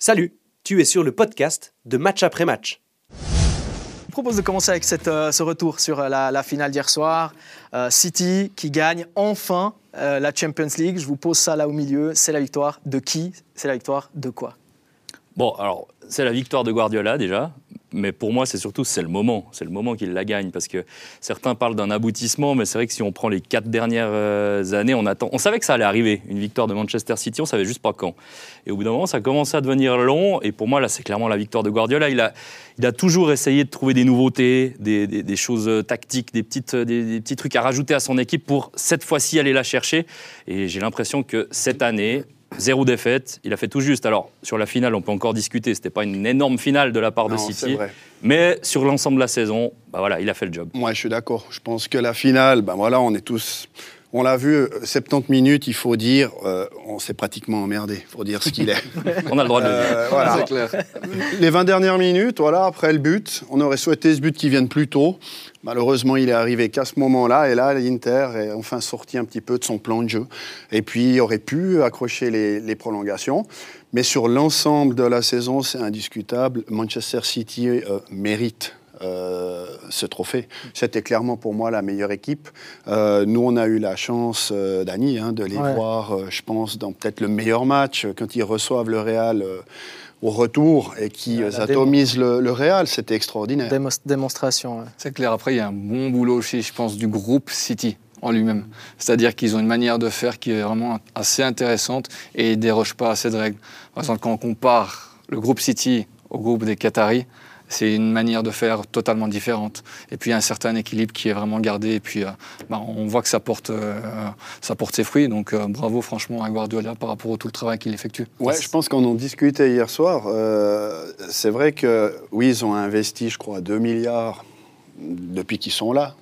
Salut, tu es sur le podcast de Match après Match. Je propose de commencer avec cette, euh, ce retour sur euh, la, la finale d'hier soir. Euh, City qui gagne enfin euh, la Champions League. Je vous pose ça là au milieu. C'est la victoire de qui? C'est la victoire de quoi? Bon, alors, c'est la victoire de Guardiola déjà, mais pour moi, c'est surtout c'est le moment. C'est le moment qu'il la gagne parce que certains parlent d'un aboutissement, mais c'est vrai que si on prend les quatre dernières euh, années, on attend. On savait que ça allait arriver, une victoire de Manchester City, on savait juste pas quand. Et au bout d'un moment, ça a commencé à devenir long. Et pour moi, là, c'est clairement la victoire de Guardiola. Il a, il a toujours essayé de trouver des nouveautés, des, choses euh, tactiques, des, petites, euh, des petits trucs à rajouter à son équipe pour cette fois-ci aller la chercher. Et j'ai l'impression que cette année, Zéro défaite, il a fait tout juste. Alors, sur la finale, on peut encore discuter. C'était pas une énorme finale de la part de Non, City. vrai. Mais sur l'ensemble de la saison, bah voilà, il a fait le job. Moi, je suis d'accord. Je pense que la finale, ben voilà, on est tous. On l'a vu, euh, 70 minutes, il faut dire, euh, on s'est pratiquement emmerdé. Il faut dire ce qu'il est. On a le droit de le dire. Euh, voilà. Les 20 dernières minutes, voilà, après le but, on aurait souhaité ce but qui vienne plus tôt. Malheureusement, il est arrivé qu'à ce moment-là. Et là, l'Inter est enfin sorti un petit peu de son plan de jeu. Et puis, il aurait pu accrocher les, les prolongations. Mais sur l'ensemble de la saison, c'est indiscutable. Manchester City euh, mérite euh, ce trophée. C'était clairement pour moi la meilleure équipe. Euh, nous, on a eu la chance, euh, Dani, hein, de les Ouais. voir, euh, je pense, dans peut-être le meilleur match, quand ils reçoivent le Real euh, au retour et qui euh, atomisent le, le Real. C'était extraordinaire. Démonstration. ouais. C'est clair. Après, il y a un bon boulot aussi, je pense, du groupe City en lui-même. C'est-à-dire qu'ils ont une manière de faire qui est vraiment assez intéressante et ils ne dérogent pas à cette règle. Par exemple, quand on compare le groupe City au groupe des Qataris, c'est une manière de faire totalement différente. Et puis, il y a un certain équilibre qui est vraiment gardé. Et puis, euh, bah, on voit que ça porte, euh, ça porte ses fruits. Donc, euh, bravo franchement à Guardiola par rapport à tout le travail qu'il effectue. Ouais, je pense qu'on en discutait hier soir. C'est vrai que, oui, ils ont investi, je crois, 2 milliards depuis qu'ils sont là.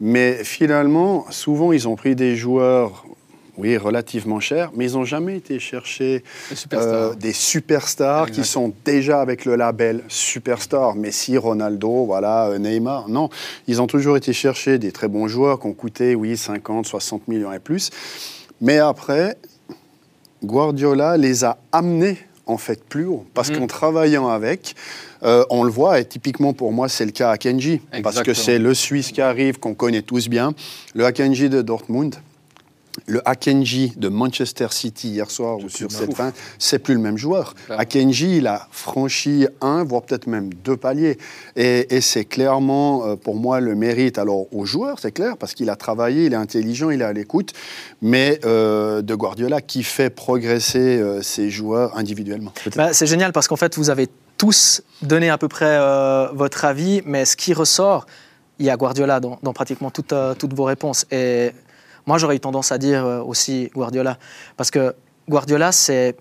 Mais finalement, souvent, ils ont pris des joueurs, oui, relativement chers, mais ils n'ont jamais été chercher Les superstars. euh, des superstars qui sont déjà avec le label superstar. Messi, Ronaldo, voilà, euh, Neymar. Non, ils ont toujours été chercher des très bons joueurs qui ont coûté, oui, 50, 60 millions et plus. Mais après, Guardiola les a amenés en fait plus haut. Parce Mhm. qu'en travaillant avec, euh, on le voit, et typiquement pour moi, c'est le cas à Kenji. Parce que c'est le Suisse qui arrive, qu'on connaît tous bien. Le Akenji de Dortmund, le Akenji de Manchester City hier soir ou sur cette fin, c'est plus le même joueur. Akenji, il a franchi un, voire peut-être même deux paliers. Et, et c'est clairement, euh, pour moi, le mérite. Alors, aux joueurs, c'est clair, parce qu'il a travaillé, il est intelligent, il est à l'écoute, mais euh, de Guardiola qui fait progresser euh, ses joueurs individuellement. Bah, c'est génial parce qu'en fait, vous avez tous donné à peu près euh, votre avis, mais ce qui ressort, il y a Guardiola dans, dans pratiquement toutes, euh, toutes vos réponses. Et moi, j'aurais eu tendance à dire euh, aussi Guardiola, parce que Guardiola, c'est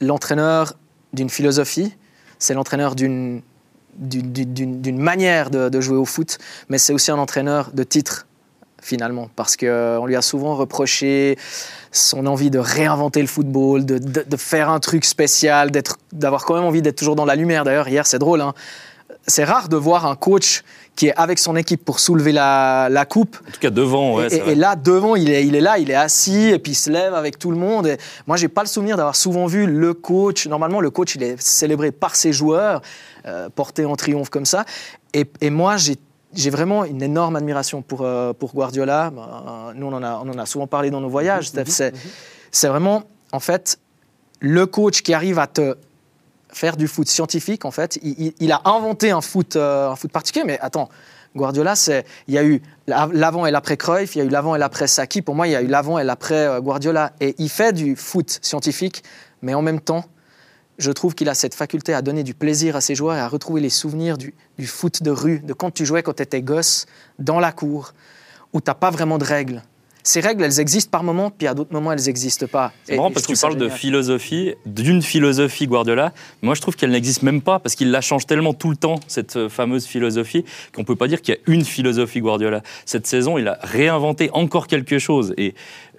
l'entraîneur d'une philosophie, c'est l'entraîneur d'une d'une- manière de, jouer au foot, mais c'est aussi un entraîneur de titre finalement, parce qu'on lui a souvent reproché son envie de réinventer le football, de, de- de faire un truc spécial, d'avoir quand même envie d'être toujours dans la lumière. D'ailleurs, hier, c'est drôle, hein. C'est rare de voir un coach qui est avec son équipe pour soulever la, la coupe. En tout cas, devant, ouais, et, là, devant, il est, il est là, il est assis, et puis il se lève avec tout le monde. Et moi, j'ai pas le souvenir d'avoir souvent vu le coach. Normalement, le coach, il est célébré par ses joueurs, euh, porté en triomphe comme ça. Et, et moi, j'ai j'ai vraiment une énorme admiration pour, euh, pour Guardiola. Euh, nous, on en, a, on en a souvent parlé dans nos voyages. Steph. C'est c'est vraiment, en fait, le coach qui arrive à te faire du foot scientifique, en fait. Il, a inventé un foot, euh, un foot particulier, mais attends, Guardiola, c'est, il y a eu la- l'avant et l'après Cruyff, il y a eu l'avant et l'après Saki. Pour moi, il y a eu l'avant et l'après euh, Guardiola. Et il fait du foot scientifique, mais en même temps, je trouve qu'il a cette faculté à donner du plaisir à ses joueurs et à retrouver les souvenirs du, foot de rue, de quand tu jouais quand tu étais gosse, dans la cour, où tu n'as pas vraiment de règles. Ces règles, elles existent par moments, puis à d'autres moments, elles n'existent pas. C'est marrant parce que tu parles de philosophie, d'une philosophie Guardiola. Moi, je trouve qu'elle n'existe même pas parce qu'il la change tellement tout le temps, cette euh, fameuse philosophie, qu'on ne peut pas dire qu'il y a une philosophie Guardiola. Cette saison, il a réinventé encore quelque chose. Et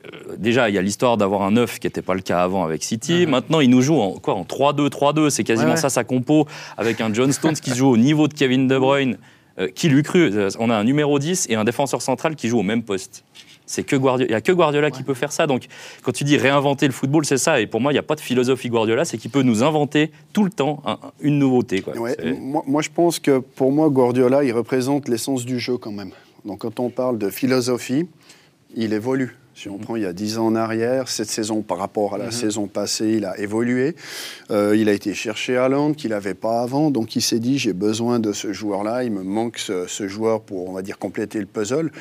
euh, déjà, il y a l'histoire d'avoir un 9 qui n'était pas le cas avant avec City. Maintenant, il nous joue en, quoi, en 3-2, 3-2. C'est quasiment Ouais, ouais. ça sa compo, avec un John Stones qui joue au niveau de Kevin De Bruyne. Euh, qui l'eût cru Euh, On a un numéro 10 et un défenseur central qui joue au même poste. C'est que Guardiola, il y a que Guardiola qui peut faire ça. Donc, quand tu dis réinventer le football, c'est ça. Et pour moi, il n'y a pas de philosophie Guardiola, c'est qu'il peut nous inventer tout le temps un- une nouveauté. Quoi. Ouais, C'est- moi, moi, je pense que pour moi, Guardiola, il représente l'essence du jeu quand même. Donc, quand on parle de philosophie, il évolue. Si on prend il y a 10 ans en arrière, cette saison par rapport à la saison passée, il a évolué. Euh, il a été chercher Haaland qu'il n'avait pas avant. Donc, il s'est dit j'ai besoin de ce joueur-là. Il me manque ce, ce joueur pour, on va dire, compléter le puzzle.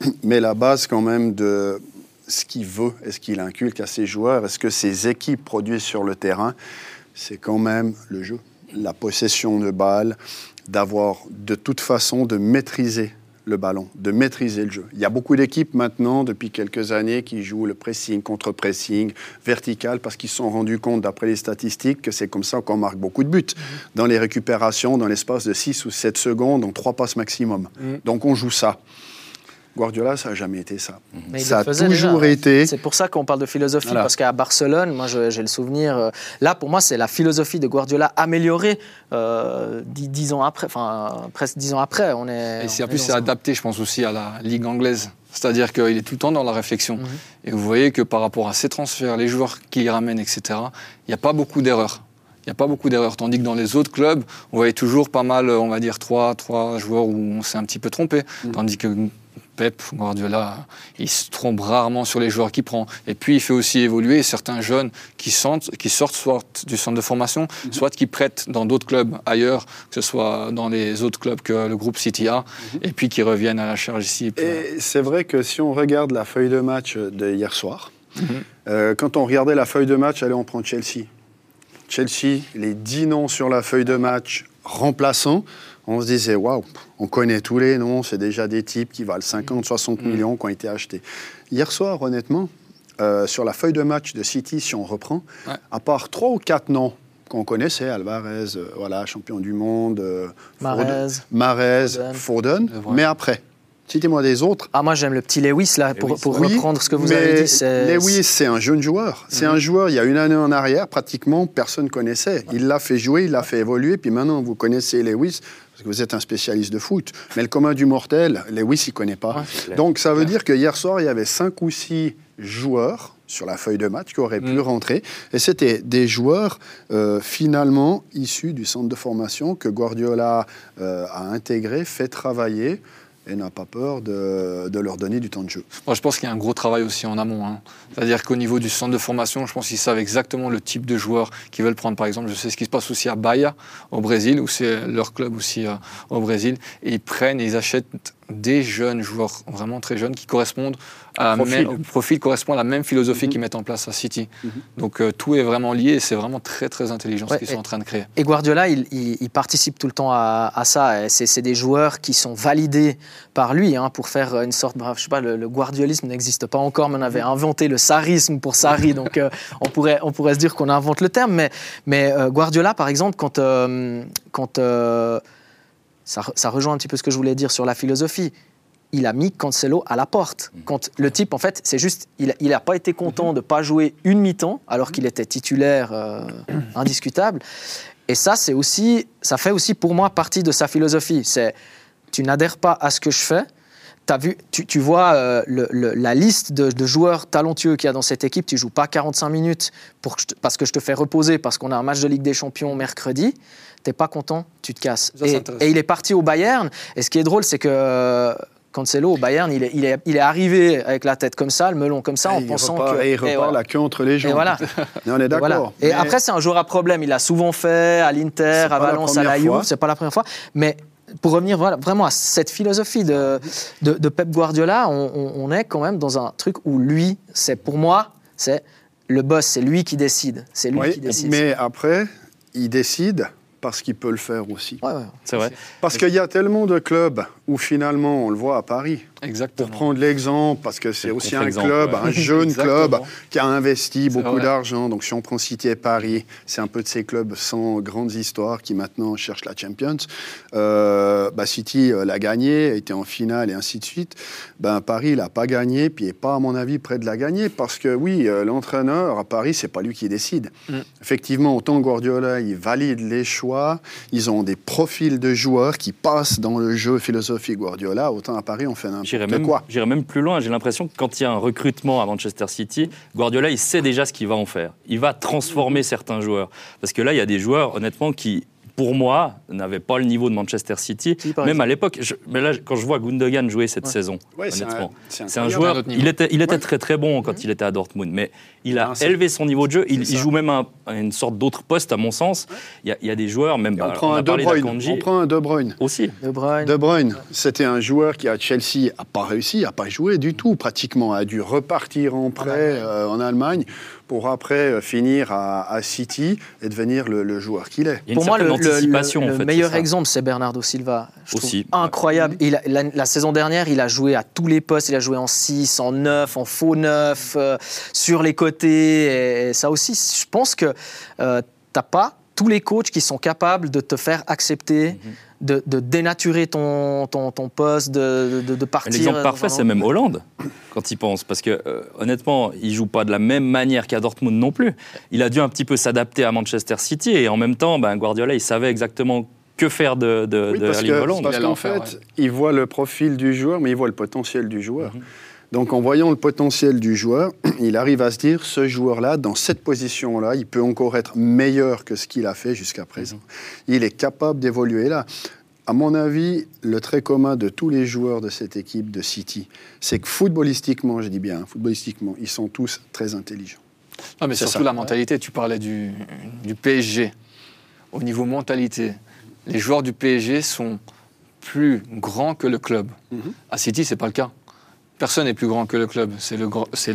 Mais la base, quand même, de ce qu'il veut, est-ce qu'il inculque à ses joueurs, est-ce que ses équipes produisent sur le terrain, c'est quand même le jeu, la possession de balle, d'avoir de toute façon de maîtriser le ballon, de maîtriser le jeu. Il y a beaucoup d'équipes maintenant, depuis quelques années, qui jouent le pressing, contre-pressing, vertical, parce qu'ils se sont rendus compte, d'après les statistiques, que c'est comme ça qu'on marque beaucoup de buts. Dans les récupérations, dans l'espace de 6 ou 7 secondes, donc 3 passes maximum. Donc on joue ça. Guardiola, ça n'a jamais été ça. Mais il ça a toujours déjà. été... C'est pour ça qu'on parle de philosophie, Voilà. parce qu'à Barcelone, moi j'ai le souvenir, euh, là pour moi c'est la philosophie de Guardiola améliorée euh, dix, dix ans après, enfin presque dix ans après. On est, Et c'est en plus c'est adapté, je pense aussi à la ligue anglaise. C'est-à-dire qu'il est tout le temps dans la réflexion. Mhm. Et vous voyez que par rapport à ses transferts, les joueurs qu'il ramène, etc., il n'y a pas beaucoup d'erreurs. Il n'y a pas beaucoup d'erreurs. Tandis que dans les autres clubs, on voyait toujours pas mal, on va dire, trois, trois joueurs où on s'est un petit peu trompé. Tandis que Pep, Guardiola, il se trompe rarement sur les joueurs qu'il prend. Et puis, il fait aussi évoluer certains jeunes qui, sentent, qui sortent soit du centre de formation, soit qui prêtent dans d'autres clubs ailleurs, que ce soit dans les autres clubs que le groupe City a, et puis qui reviennent à la charge ici. Et puis, Et c'est vrai que si on regarde la feuille de match de hier soir, Mhm. euh, quand on regardait la feuille de match, allez, on prend Chelsea. Chelsea, les 10 noms sur la feuille de match remplaçants, on se disait, waouh, on connaît tous les noms, c'est déjà des types qui valent 50, 60 Mhm. millions qui ont été achetés. Hier soir, honnêtement, euh, sur la feuille de match de City, si on reprend, Ouais. à part trois ou quatre noms qu'on connaissait, Alvarez, euh, voilà, champion du monde, euh, Foden. Foden, vrai. mais après, citez-moi des autres. Ah moi j'aime le petit Lewis là pour, Lewis, pour Oui, reprendre ce que vous mais avez dit. c'est- Lewis, c'est un jeune joueur. C'est un joueur, il y a une année en arrière, pratiquement personne connaissait. Il l'a fait jouer, il l'a fait évoluer, puis maintenant vous connaissez Lewis, parce que vous êtes un spécialiste de foot. Mais le commun du mortel, Lewis, il ne connaît pas. Donc ça veut dire que hier soir, il y avait cinq ou six joueurs sur la feuille de match qui auraient pu Mm. rentrer. Et c'était des joueurs euh, finalement issus du centre de formation que Guardiola euh, a intégré, fait travailler et n'a pas peur de, leur donner du temps de jeu. Moi, je pense qu'il y a un gros travail aussi en amont. hein. C'est-à-dire qu'au niveau du centre de formation, je pense qu'ils savent exactement le type de joueurs qu'ils veulent prendre. Par exemple, je sais ce qui se passe aussi à Bahia, au Brésil, où c'est leur club aussi euh, au Brésil. Et ils prennent et ils achètent des jeunes joueurs, vraiment très jeunes, qui correspondent à la Profil. même, au profil correspond à la même philosophie Mhm. qu'ils mettent en place à City. Mhm. Donc euh, tout est vraiment lié et c'est vraiment très très intelligent Ouais, ce qu'ils sont en train de créer. Et Guardiola, il, il- il participe tout le temps à, à ça. C'est des joueurs qui sont validés par lui hein, pour faire une sorte. bref, Je sais pas, le, le guardiolisme n'existe pas encore, mais on avait inventé le sarisme pour Sarri. donc euh, on, pourrait, on pourrait se dire qu'on invente le terme. Mais, mais euh, Guardiola, par exemple, quand. quand ça, re- ça rejoint un petit peu ce que je voulais dire sur la philosophie. Il a mis Cancelo à la porte. Quand le type, en fait, c'est juste, il n'a pas été content de pas jouer une mi-temps alors qu'il était titulaire euh, indiscutable. Et ça, c'est aussi, ça fait aussi pour moi partie de sa philosophie. C'est, tu n'adhères pas à ce que je fais. As vu, tu, tu vois euh, le- le- la liste de, de joueurs talentueux qu'il y a dans cette équipe. Tu joues pas 45 minutes pour que je te- parce que je te fais reposer parce qu'on a un match de Ligue des Champions mercredi. T'es pas content, tu te casses. Ça, et, il est parti au Bayern. Et ce qui est drôle, c'est que euh, Cancelo au Bayern, il est, il, est, il est arrivé avec la tête comme ça, le melon comme ça, en Et pensant repart, que. et il et repart voilà. la queue entre les jambes. Et voilà. Et on est d'accord. voilà. Et Mais après, c'est un joueur à problème. Il l'a souvent fait à l'Inter, à Valence, à la Juve. C'est pas la première fois. Mais pour revenir voilà, vraiment à cette philosophie de, de, de Pep Guardiola, on, on- on est quand même dans un truc où lui, c'est pour moi, c'est le boss, c'est lui qui décide. C'est lui Oui, qui décide. mais après, il décide parce qu'il peut le faire aussi. Ouais, ouais. C'est vrai. Parce qu'il y a tellement de clubs où finalement, on le voit à Paris, Exactement. pour prendre l'exemple, parce que c'est aussi un club, ouais. un jeune club qui a investi beaucoup d'argent. Donc si on prend City et Paris, c'est un peu de ces clubs sans grandes histoires qui maintenant cherchent la Champions. Euh, bah, City euh, l'a gagné, était en finale et ainsi de suite. Ben, Paris l'a pas gagné, puis n'est pas à mon avis près de la gagner, parce que oui, euh, l'entraîneur à Paris, c'est pas lui qui décide. Mm. Effectivement, autant Guardiola, il valide les choix, ils ont des profils de joueurs qui passent dans le jeu philosophique philosophie Guardiola, autant à Paris, on fait n'importe même, quoi. j'irais même plus loin. J'ai l'impression que quand il y a un recrutement à Manchester City, Guardiola, il sait déjà ce qu'il va en faire. Il va transformer certains joueurs. Parce que là, il y a des joueurs, honnêtement, qui, pour moi, n'avaient pas le niveau de Manchester City. Même à l'époque. Mais là, quand je vois Gundogan jouer cette Ouais. saison, Ouais, honnêtement, un- c'est un joueur. un. Il était, il était Ouais. très très bon quand il était à Dortmund, mais il a c'est- élevé son niveau de jeu. Il, joue même à, à une sorte d'autre poste, à mon sens. Il y, a, il y a des joueurs, même. Et on bah, prend on un a De parlé On prend un De Bruyne. aussi. De Bruyne. De Bruyne, c'était un joueur qui à Chelsea n'a pas réussi, n'a pas joué du tout pratiquement, a dû repartir en prêt Allemagne. euh, en Allemagne pour après euh, finir à, à City et devenir le, le joueur qu'il est. Il y a une Pour moi, le, le- anticipation, le en fait, meilleur exemple, c'est Bernardo Silva. Je Aussi, trouve incroyable. Il a- la, la saison dernière, il a joué à tous les postes. Il a joué en 6, en 9, en faux 9, euh, sur les côtés. Et ça aussi, je pense que euh, t'as pas tous les coachs qui sont capables de te faire accepter, Mhm. De, de dénaturer ton, ton, ton poste, de, de, de partir. L'exemple parfait, c'est même Hollande, quand il pense. Parce que, euh, honnêtement, il joue pas de la même manière qu'à Dortmund non plus. Il a dû un petit peu s'adapter à Manchester City. Et en même temps, ben, Guardiola, il savait exactement que faire de, de, Oui, de parce que- Haaland. parce qu'en fait, il voit le profil du joueur, mais il voit le potentiel du joueur. Mhm. Donc en voyant le potentiel du joueur, il arrive à se dire, ce joueur-là, dans cette position-là, il peut encore être meilleur que ce qu'il a fait jusqu'à présent. Il est capable d'évoluer là. À mon avis, le trait commun de tous les joueurs de cette équipe de City, c'est que footballistiquement, je dis bien, hein, footballistiquement, ils sont tous très intelligents. Non, mais C'est surtout ça. la mentalité. Tu parlais du, du PSG. Au niveau mentalité, les joueurs du PSG sont plus grands que le club. Mhm. À City, c'est pas le cas. Personne n'est plus grand que le club. C'est le,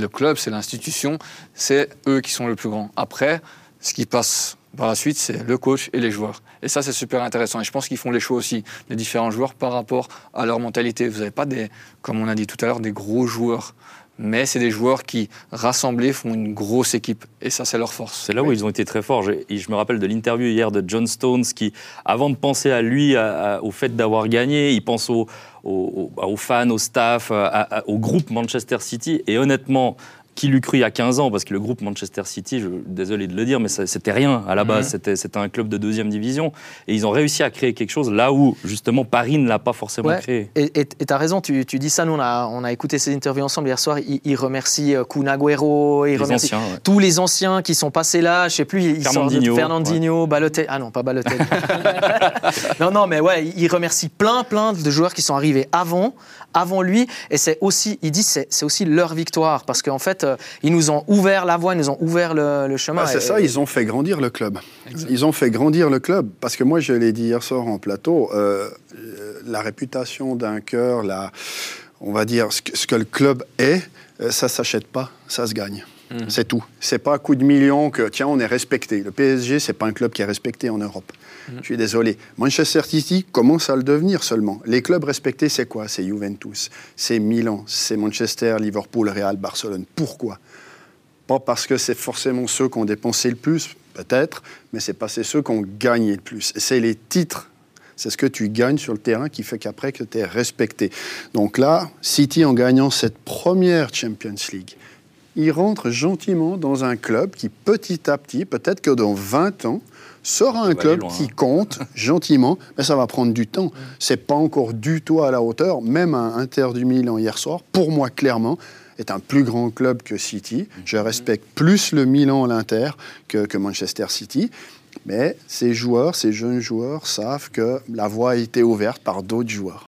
club, c'est l'institution, c'est eux qui sont le plus grands. Après, ce qui passe par la suite, c'est le coach et les joueurs. Et ça, c'est super intéressant. Et je pense qu'ils font les choix aussi, les différents joueurs, par rapport à leur mentalité. Vous n'avez pas, des, comme on a dit tout à l'heure, des gros joueurs. Mais c'est des joueurs qui, rassemblés, font une grosse équipe. Et ça, c'est leur force. C'est là où ils ont été très forts. Je, je me rappelle de l'interview hier de John Stones qui, avant de penser à lui, à- à- au fait d'avoir gagné, il pense aux, aux- aux- fans, au staff, à- au groupe Manchester City. Et honnêtement, qui l'eût cru il y a 15 ans Parce que le groupe Manchester City, je, désolé de le dire, mais c'était rien à la base. Mhm. C'était, c'était un club de deuxième division. Et ils ont réussi à créer quelque chose là où, justement, Paris ne l'a pas forcément Ouais. créé. Et tu as raison, tu, tu dis ça. Nous, on a, on a écouté ces interviews ensemble hier soir. Il, il remercie euh, Kun Agüero, il Les remercie anciens. ouais. tous les anciens qui sont passés là. Je sais plus, il sort de Fernandinho, Fernandinho, Balotelli. Ah non, pas Balotelli. non, non, mais ouais, il remercie plein, plein de joueurs qui sont arrivés avant, avant lui. Et c'est aussi, il dit, c'est aussi leur victoire parce qu'en fait, euh, ils nous ont ouvert la voie, ils nous ont ouvert le, le chemin. Bah, c'est Et- ça, ils ont fait grandir le club. Ils ont fait grandir le club. Parce que moi, je l'ai dit hier soir en plateau, euh, la réputation d'un cœur, la, on va dire ce que, ce que le club est, euh, ça s'achète pas, ça se gagne. Mhm. C'est tout. C'est pas à coup de millions que, tiens, on est respecté. Le PSG, c'est pas un club qui est respecté en Europe. Je suis désolé. Manchester City commence à le devenir seulement. Les clubs respectés, c'est quoi? C'est Juventus, c'est Milan, c'est Manchester, Liverpool, Real, Barcelone. Pourquoi? Pas parce que c'est forcément ceux qui ont dépensé le plus, peut-être, mais c'est c'est ceux qui ont gagné le plus. C'est les titres, c'est ce que tu gagnes sur le terrain qui fait qu'après que tu es respecté. Donc là, City en gagnant cette première Champions League, il rentre gentiment dans un club qui petit à petit, peut-être que dans 20 ans, sera un club loin, qui hein. compte gentiment, mais ça va prendre du temps. C'est pas encore du tout à la hauteur. Même un Inter du Milan hier soir, pour moi clairement, est un plus grand club que City. Je respecte plus le Milan, l'Inter, que, que Manchester City. Mais ces joueurs, ces jeunes joueurs savent que la voie a été ouverte par d'autres joueurs.